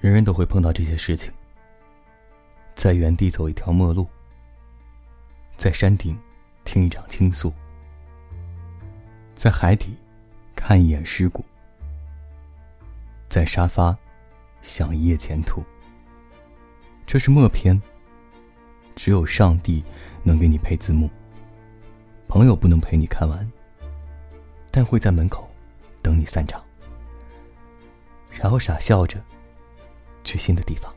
人人都会碰到这些事情。在原地走一条陌路，在山顶听一场倾诉，在海底看一眼尸骨，在沙发想一夜前途。这是默片，只有上帝能给你配字幕。朋友不能陪你看完，但会在门口等你散场，然后傻笑着去新的地方。